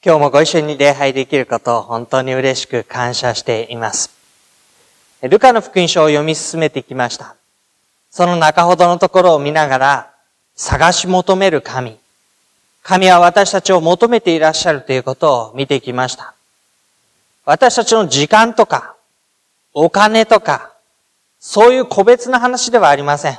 今日もご一緒に礼拝できることを本当に嬉しく感謝しています。ルカの福音書を読み進めてきました。その中ほどのところを見ながら、探し求める神。神は私たちを求めていらっしゃるということを見てきました。私たちの時間とか、お金とか、そういう個別な話ではありません。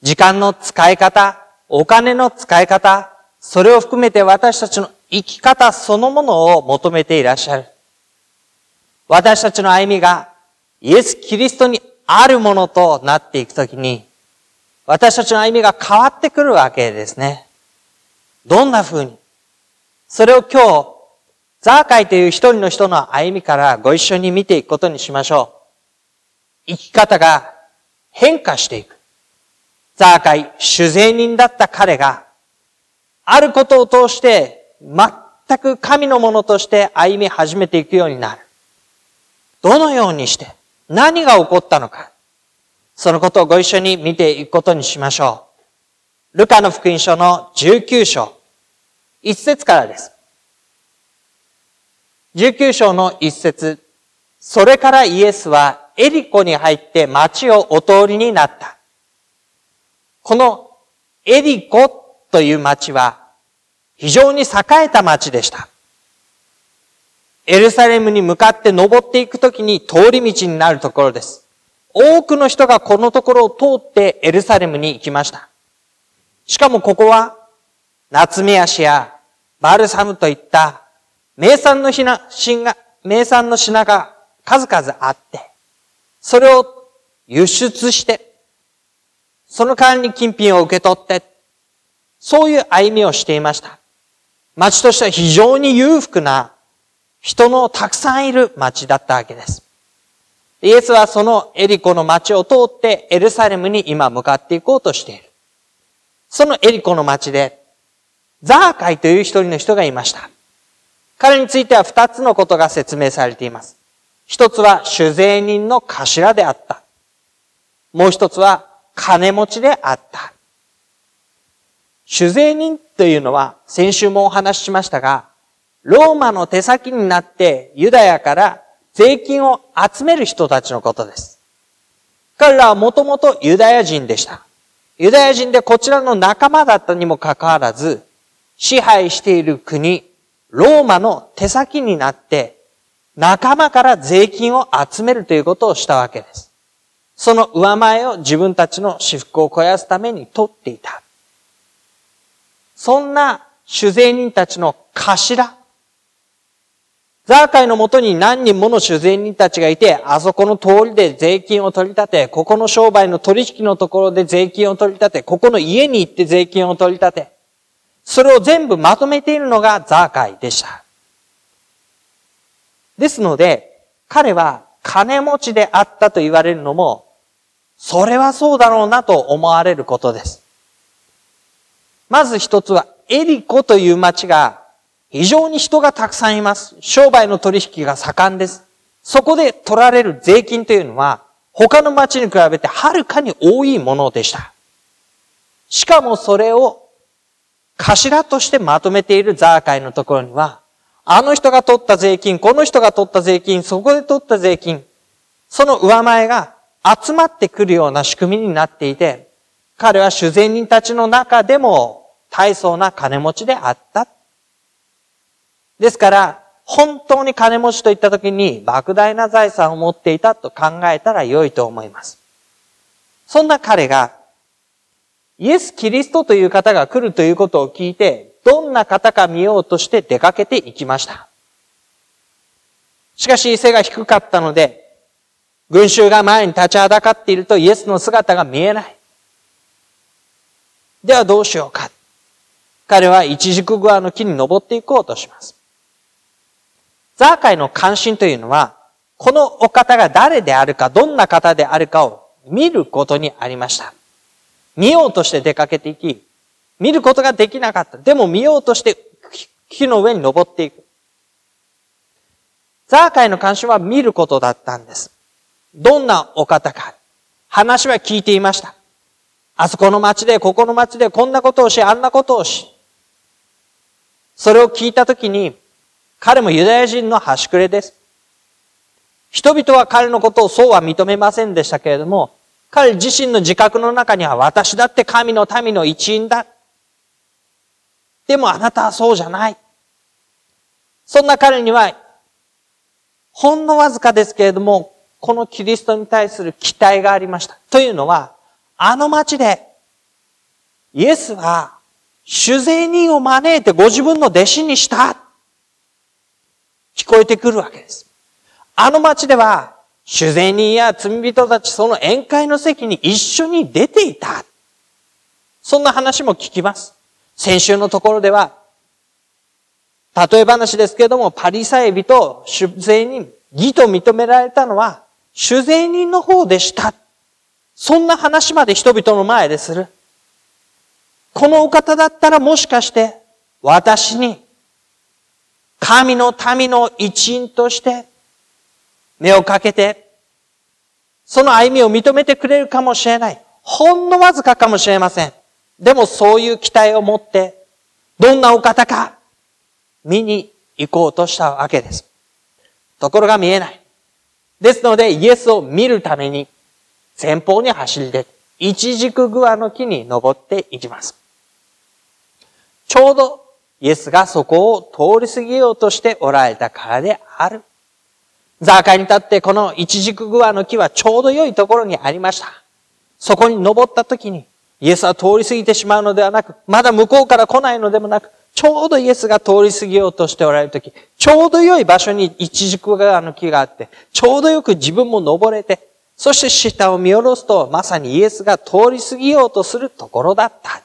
時間の使い方、お金の使い方、それを含めて私たちの生き方そのものを求めていらっしゃる。私たちの歩みがイエス・キリストにあるものとなっていくときに、私たちの歩みが変わってくるわけですね。どんな風に？それを今日、ザーカイという一人の人の歩みからご一緒に見ていくことにしましょう。生き方が変化していく。ザーカイ、主税人だった彼が、あることを通して全く神のものとして歩み始めていくようになる。どのようにして、何が起こったのか。そのことをご一緒に見ていくことにしましょう。ルカの福音書の19章、1節からです。19章の1節それからイエスはエリコに入って町をお通りになった。このエリコという町は非常に栄えた町でした。エルサレムに向かって登っていくときに通り道になるところです。多くの人がこのところを通ってエルサレムに行きました。しかもここは、夏目足やバルサムといった名産の品、が、名産の品が数々あって、それを輸出して、その代わりに金品を受け取って、そういう歩みをしていました。町としては非常に裕福な人のたくさんいる町だったわけです。イエスはそのエリコの町を通ってエルサレムに今向かっていこうとしている。そのエリコの町で、ザーカイという一人の人がいました。彼については二つのことが説明されています。一つは主税人の頭であった。もう一つは金持ちであった。主税人というのは先週もお話ししましたが、ローマの手先になってユダヤから税金を集める人たちのことです。彼らはもともとユダヤ人でした。ユダヤ人でこちらの仲間だったにもかかわらず、支配している国、ローマの手先になって、仲間から税金を集めるということをしたわけです。その上前を自分たちの私服を肥やすために取っていた。そんな主税人たちの頭、ザーカイのもとに何人もの主税人たちがいて、あそこの通りで税金を取り立て、ここの商売の取引のところで税金を取り立て、ここの家に行って税金を取り立て、それを全部まとめているのがザーカイでした。ですので、彼は金持ちであったと言われるのも、それはそうだろうなと思われることです。まず一つは、エリコという町が非常に人がたくさんいます。商売の取引が盛んです。そこで取られる税金というのは、他の町に比べてはるかに多いものでした。しかもそれを頭としてまとめているザーカイのところには、あの人が取った税金、この人が取った税金、そこで取った税金、その上前が集まってくるような仕組みになっていて、彼は主税人たちの中でも大層な金持ちであった。ですから、本当に金持ちといったときに莫大な財産を持っていたと考えたら良いと思います。そんな彼が、イエス・キリストという方が来るということを聞いて、どんな方か見ようとして出かけていきました。しかし背が低かったので、群衆が前に立ちはだかっているとイエスの姿が見えない。ではどうしようか。彼は一軸グアの木に登っていこうとします。ザーカイの関心というのは、このお方が誰であるか、どんな方であるかを見ることにありました。見ようとして出かけていき、見ることができなかった。でも見ようとして木の上に登っていく。ザーカイの関心は見ることだったんです。どんなお方か。話は聞いていました。あそこの町で、ここの町でこんなことをし、あんなことをし。それを聞いたときに、彼もユダヤ人の端くれです。人々は彼のことをそうは認めませんでしたけれども、彼自身の自覚の中には私だって神の民の一員だ。でもあなたはそうじゃない。そんな彼には、ほんのわずかですけれども、このキリストに対する期待がありました。というのは、あの町で、イエスは、主税人を招いてご自分の弟子にした。聞こえてくるわけです。あの町では、主税人や罪人たちその宴会の席に一緒に出ていた。そんな話も聞きます。先週のところでは、例え話ですけれども、パリサイ人、主税人、義と認められたのは、主税人の方でした。そんな話まで人々の前でする。このお方だったらもしかして、私に、神の民の一員として、目をかけて、その歩みを認めてくれるかもしれない。ほんのわずかかもしれません。でもそういう期待を持って、どんなお方か、見に行こうとしたわけです。ところが見えない。ですので、イエスを見るために、前方に走り出て、一軸グアの木に登っていきます。ちょうど、イエスがそこを通り過ぎようとしておられたからである。ザーカイに立ってこの一軸グアの木はちょうど良いところにありました。そこに登った時に、イエスは通り過ぎてしまうのではなく、まだ向こうから来ないのでもなく、ちょうどイエスが通り過ぎようとしておられる時、ちょうど良い場所に一軸グアの木があって、ちょうどよく自分も登れて、そして下を見下ろすと、まさにイエスが通り過ぎようとするところだった。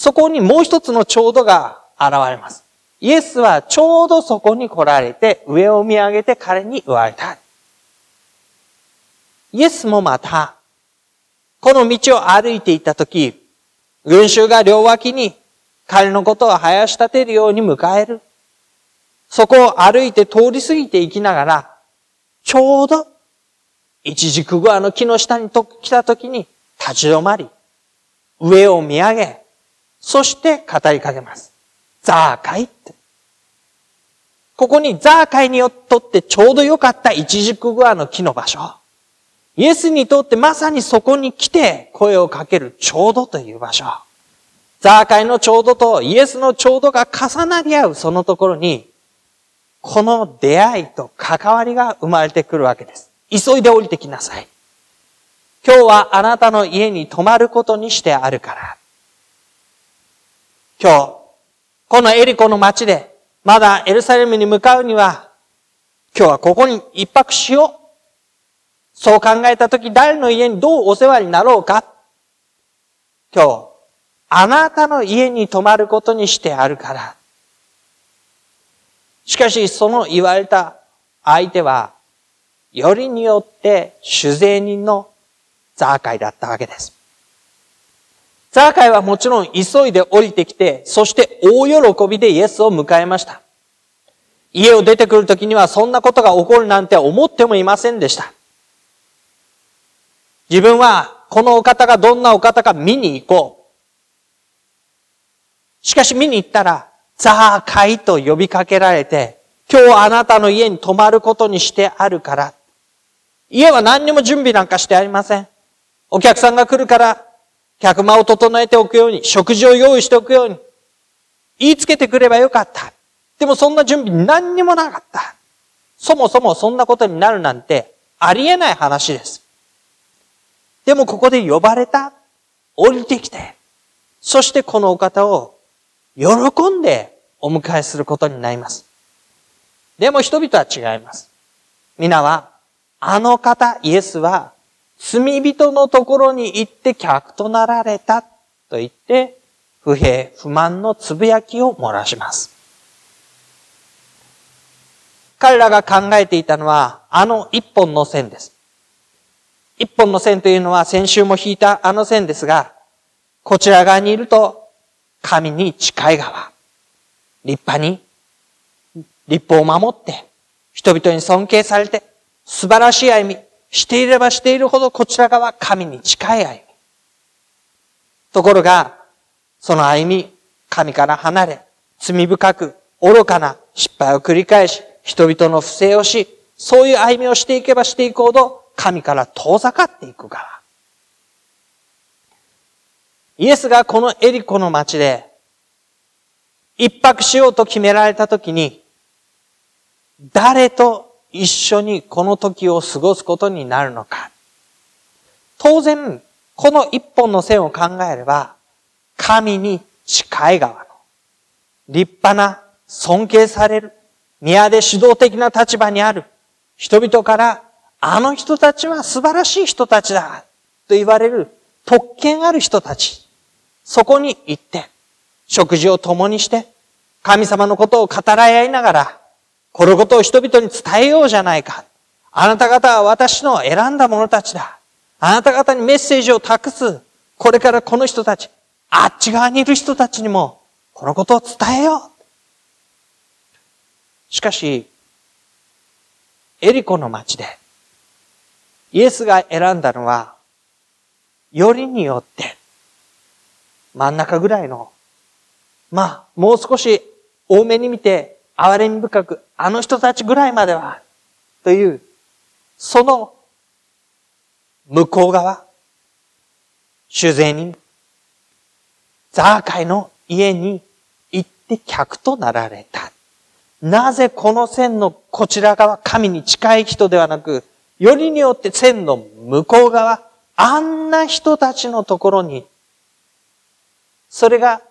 そこにもう一つのちょうどが現れます。イエスはちょうどそこに来られて、上を見上げて彼に言われた。イエスもまた、この道を歩いていたとき、群衆が両脇に彼のことを生やし立てるように迎える。そこを歩いて通り過ぎていきながら、ちょうど、一軸グアの木の下に来たときに立ち止まり、上を見上げ、そして語りかけます。ザーカイって。ここにザーカイによっとってちょうど良かった一軸グアの木の場所。イエスにとってまさにそこに来て声をかけるちょうどという場所。ザーカイのちょうどとイエスのちょうどが重なり合うそのところに、この出会いと関わりが生まれてくるわけです。急いで降りてきなさい。今日はあなたの家に泊まることにしてあるから。今日、このエリコの町で、まだエルサレムに向かうには、今日はここに一泊しよう。そう考えたとき、誰の家にどうお世話になろうか。今日、あなたの家に泊まることにしてあるから。しかし、その言われた相手は、よりによって主税人のザーカイだったわけです。ザーカイはもちろん急いで降りてきて、そして大喜びでイエスを迎えました。家を出てくるときにはそんなことが起こるなんて思ってもいませんでした。自分はこのお方がどんなお方か見に行こう。しかし見に行ったら、ザーカイと呼びかけられて、今日あなたの家に泊まることにしてあるから。家は何にも準備なんかしてありません。お客さんが来るから客間を整えておくように、食事を用意しておくように、言いつけてくればよかった。でもそんな準備何にもなかった。そもそもそんなことになるなんてありえない話です。でもここで呼ばれた。降りてきて。そしてこのお方を喜んでお迎えすることになります。でも人々は違います。皆は、あの方、イエスは罪人のところに行って客となられたと言って、不平、不満のつぶやきを漏らします。彼らが考えていたのは、あの一本の線です。一本の線というのは先週も引いたあの線ですが、こちら側にいると、神に近い側。立派に、立法を守って、人々に尊敬されて、素晴らしい歩み、していればしているほどこちら側、神に近い歩み。ところが、その歩み、神から離れ、罪深く、愚かな失敗を繰り返し、人々の不正をし、そういう歩みをしていけばしていくほど、神から遠ざかっていく側。イエスがこのエリコの町で、一泊しようと決められたときに、誰と一緒にこの時を過ごすことになるのか。当然、この一本の線を考えれば、神に近い側の、立派な、尊敬される、宮で指導的な立場にある人々から、あの人たちは素晴らしい人たちだ、と言われる特権ある人たち。そこに行って、食事を共にして、神様のことを語らい合いながら、このことを人々に伝えようじゃないか。あなた方は私の選んだ者たちだ。あなた方にメッセージを託す。これからこの人たち、あっち側にいる人たちにも、このことを伝えよう。しかし、エリコの町で、イエスが選んだのは、よりによって、真ん中ぐらいの、まあ、もう少し多めに見て、憐れみ深く、あの人たちぐらいまでは、という、その、向こう側、主税人、ザーカイの家に行って客となられた。なぜこの線のこちら側、神に近い人ではなく、よりによって線の向こう側、あんな人たちのところにそれが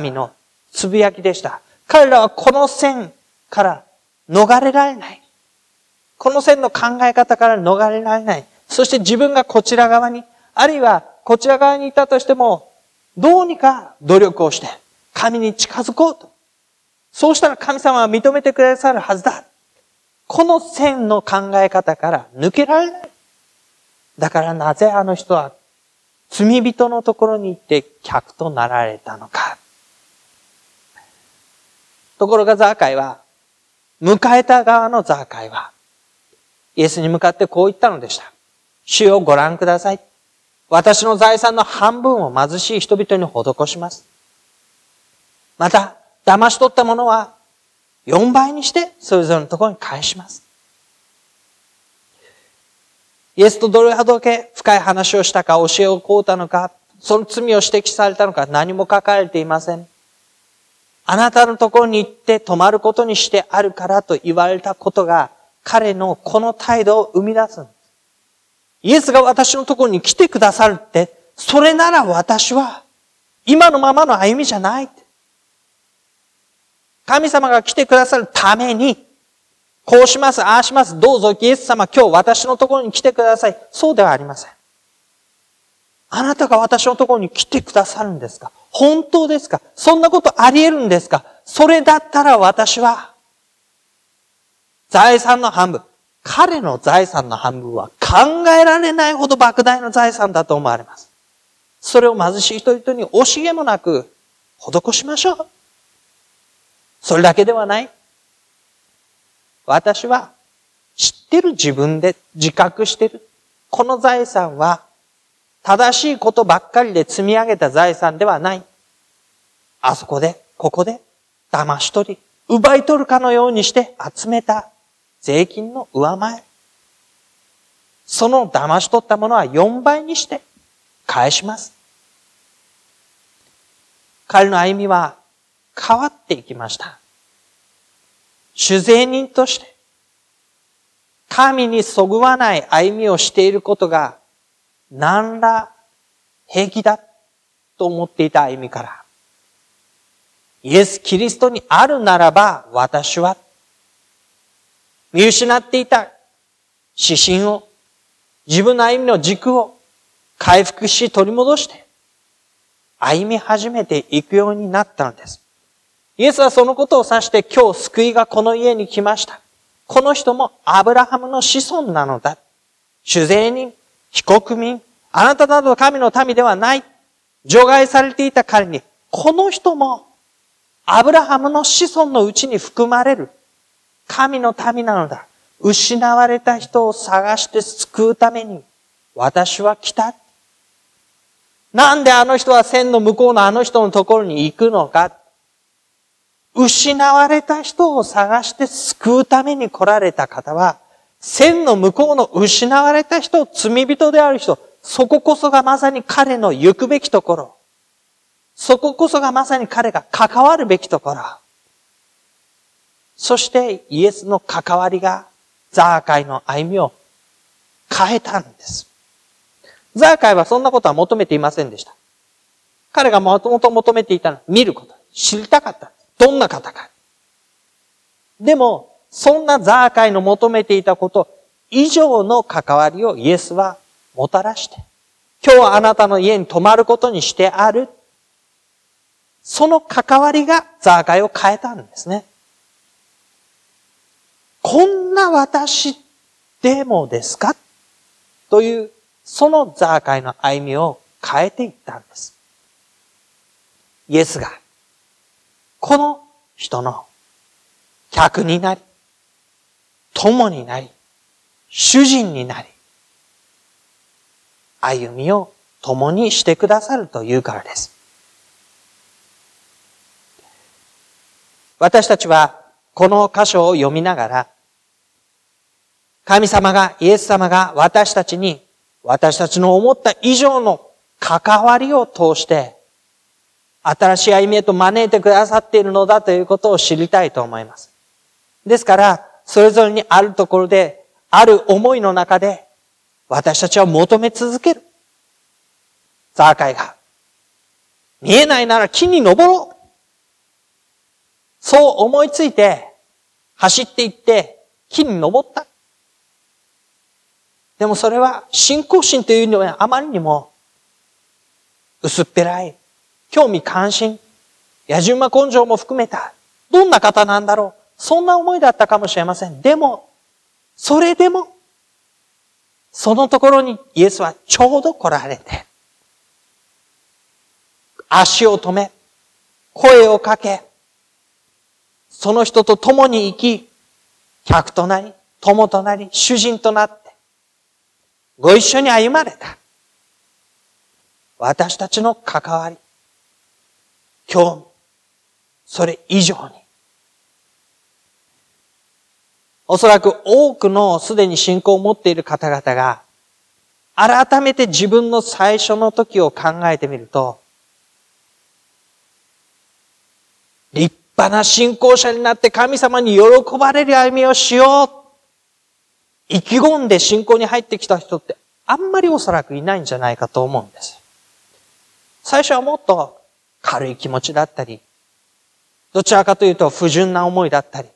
民のつぶやきでした。彼らはこの線から逃れられない。この線の考え方から逃れられない。そして自分がこちら側に、あるいはこちら側にいたとしても、どうにか努力をして、神に近づこうと。そうしたら神様は認めてくださるはずだ。この線の考え方から抜けられない。だからなぜあの人は罪人のところに行って客となられたのか。ところがザーカイは、迎えた側のザーカイは、イエスに向かってこう言ったのでした。主をご覧ください。私の財産の半分を貧しい人々に施します。また、騙し取ったものは4倍にしてそれぞれのところに返します。イエスとどれほどけ深い話をしたか、教えを請うたのか、その罪を指摘されたのか何も書かれていません。あなたのところに行って泊まることにしてあるからと言われたことが彼のこの態度を生み出すんです。イエスが私のところに来てくださるって、それなら私は今のままの歩みじゃない。神様が来てくださるためにこうします、ああします。どうぞイエス様今日私のところに来てください。そうではありません。あなたが私のところに来てくださるんですか？本当ですか？そんなことあり得るんですか？それだったら私は、財産の半分、彼の財産の半分は考えられないほど莫大な財産だと思われます。それを貧しい人々に惜しげもなく施しましょう。それだけではない。私は知ってる自分で自覚してる。この財産は正しいことばっかりで積み上げた財産ではない。あそこで、ここで騙し取り、奪い取るかのようにして集めた税金の上前。その騙し取ったものは4倍にして返します。彼の歩みは変わっていきました。主税人として、神にそぐわない歩みをしていることが、何ら平気だと思っていた歩みから、イエス・キリストにあるならば、私は、見失っていた指針を、自分の歩みの軸を回復し取り戻して、歩み始めていくようになったのです。イエスはそのことを指して今日救いがこの家に来ました。この人もアブラハムの子孫なのだ。主税人、被告民、あなたなど神の民ではない。除外されていた彼に、この人もアブラハムの子孫のうちに含まれる神の民なのだ。失われた人を探して救うために私は来た。なんであの人は線の向こうのあの人のところに行くのか失われた人を探して救うために来られた方は、線の向こうの失われた人、罪人である人、そここそがまさに彼の行くべきところ。そここそがまさに彼が関わるべきところ。そしてイエスの関わりがザーカイの歩みを変えたんです。ザーカイはそんなことは求めていませんでした。彼がもともと求めていたのは見ること。知りたかった。どんな方か。でも、そんなザーカイの求めていたこと以上の関わりをイエスはもたらして、今日はあなたの家に泊まることにしてある。その関わりがザーカイを変えたんですね。こんな私でもですか？という、そのザーカイの歩みを変えていったんです。イエスがこの人の客になり、友になり、主人になり、歩みを共にしてくださるというからです。私たちはこの箇所を読みながら、神様が、イエス様が私たちに、私たちの思った以上の関わりを通して、新しい歩みへと招いてくださっているのだということを知りたいと思います。ですから、それぞれにあるところで、ある思いの中で、私たちは求め続ける。ザーカイが。見えないなら木に登ろう。そう思いついて、走って行って、木に登った。でもそれは信仰心というのはあまりにも薄っぺらい興味関心、野じ馬根性も含めた、どんな方なんだろう。そんな思いだったかもしれません。でも、それでも、そのところにイエスはちょうど来られて、足を止め、声をかけ、その人と共に生き、客となり、友となり、主人となって、ご一緒に歩まれた。私たちの関わり、今日、それ以上に。おそらく多くのすでに信仰を持っている方々が、改めて自分の最初の時を考えてみると、立派な信仰者になって神様に喜ばれる歩みをしよう。意気込んで信仰に入ってきた人ってあんまりおそらくいないんじゃないかと思うんです。最初はもっと軽い気持ちだったり、どちらかというと不純な思いだったり、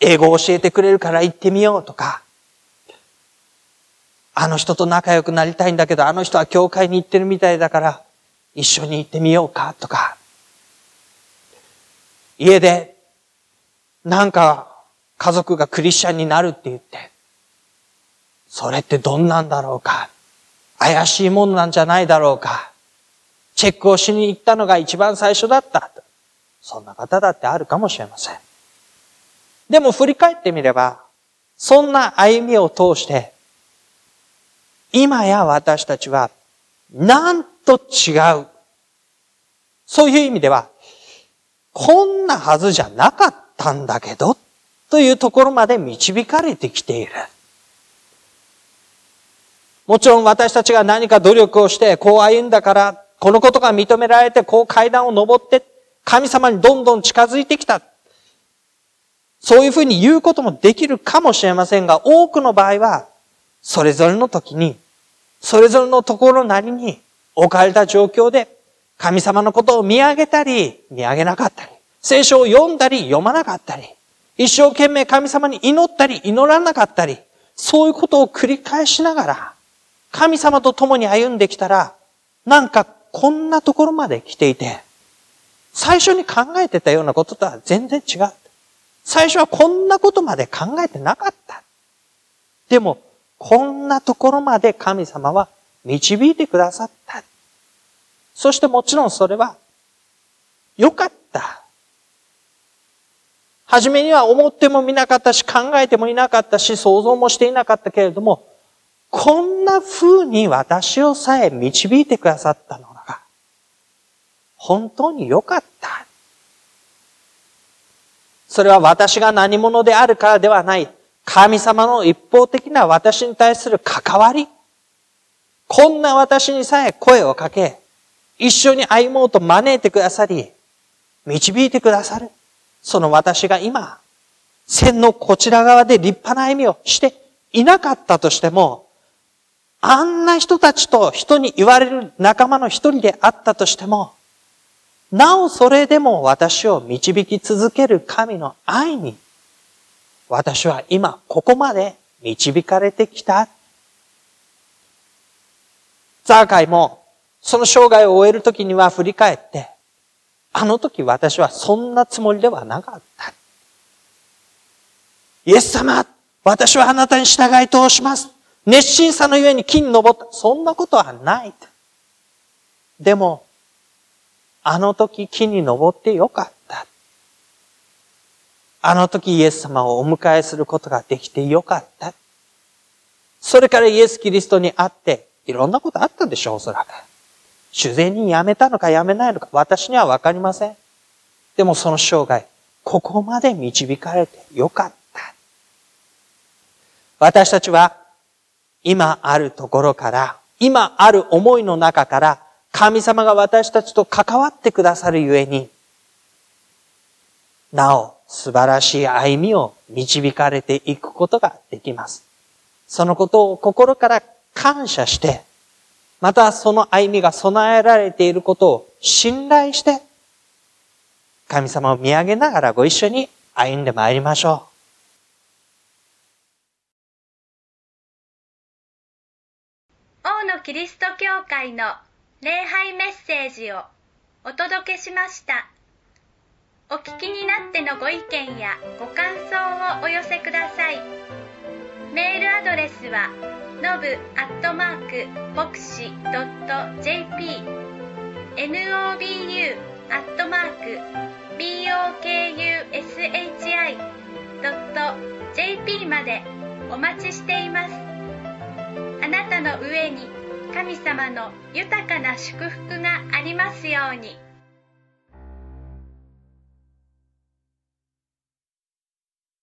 英語を教えてくれるから行ってみようとか、あの人と仲良くなりたいんだけど、あの人は教会に行ってるみたいだから、一緒に行ってみようかとか、家で、なんか家族がクリスチャンになるって言って、それってどんなんだろうか怪しいもんなんじゃないだろうかチェックをしに行ったのが一番最初だった。そんな方だってあるかもしれません。でも振り返ってみれば、そんな歩みを通して、今や私たちは、なんと違う。そういう意味では、こんなはずじゃなかったんだけど、というところまで導かれてきている。もちろん私たちが何か努力をして、こう歩んだから、このことが認められて、こう階段を登って、神様にどんどん近づいてきた。そういうふうに言うこともできるかもしれませんが、多くの場合は、それぞれの時に、それぞれのところなりに置かれた状況で、神様のことを見上げたり、見上げなかったり、聖書を読んだり、読まなかったり、一生懸命神様に祈ったり、祈らなかったり、そういうことを繰り返しながら、神様と共に歩んできたら、なんかこんなところまで来ていて、最初に考えてたようなこととは全然違う。最初はこんなことまで考えてなかった。でも、こんなところまで神様は導いてくださった。そしてもちろんそれは良かった。初めには思ってもみなかったし、考えてもいなかったし、想像もしていなかったけれども、こんな風に私をさえ導いてくださったのが、本当に良かった。それは私が何者であるからではない。神様の一方的な私に対する関わり。こんな私にさえ声をかけ、一緒に歩もうと招いてくださり、導いてくださる。その私が今、線のこちら側で立派な歩みをしていなかったとしても、あんな人たちと人に言われる仲間の一人であったとしても、なおそれでも私を導き続ける神の愛に、私は今ここまで導かれてきた。ザーカイもその生涯を終える時には振り返って、あの時私はそんなつもりではなかった。イエス様、私はあなたに従い通します。熱心さのゆえに木に登った。そんなことはない。でも、あの時木に登ってよかった。あの時イエス様をお迎えすることができてよかった。それからイエス・キリストに会って、いろんなことあったんでしょう、おそらく。主然にやめたのかやめないのか、私にはわかりません。でもその生涯、ここまで導かれてよかった。私たちは、今あるところから、今ある思いの中から、神様が私たちと関わってくださるゆえに、なお素晴らしい歩みを導かれていくことができます。そのことを心から感謝して、またその歩みが備えられていることを信頼して、神様を見上げながらご一緒に歩んでまいりましょう。王のキリスト教会の礼拝メッセージをお届けしました。お聞きになってのご意見やご感想をお寄せください。メールアドレスは、のぶアットマーク牧師 .jp nobu アットマーク bokushi.jp までお待ちしていますあなたの上に神様の豊かな祝福がありますように。